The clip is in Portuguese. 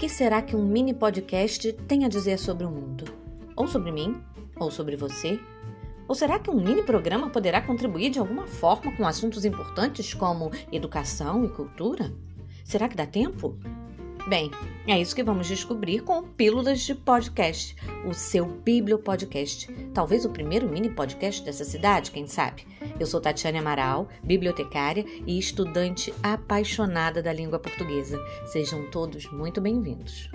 que será que um mini podcast tem a dizer sobre o mundo? Ou sobre mim? Ou sobre você? Ou será que um mini programa poderá contribuir de alguma forma com assuntos importantes como educação e cultura? Será que dá tempo? Bem, é isso que vamos descobrir com Pílulas de Podcast, o seu Bibliopodcast. Talvez o primeiro mini podcast dessa cidade, quem sabe? Eu sou Tatiane Amaral, bibliotecária e estudante apaixonada da língua portuguesa. Sejam todos muito bem-vindos.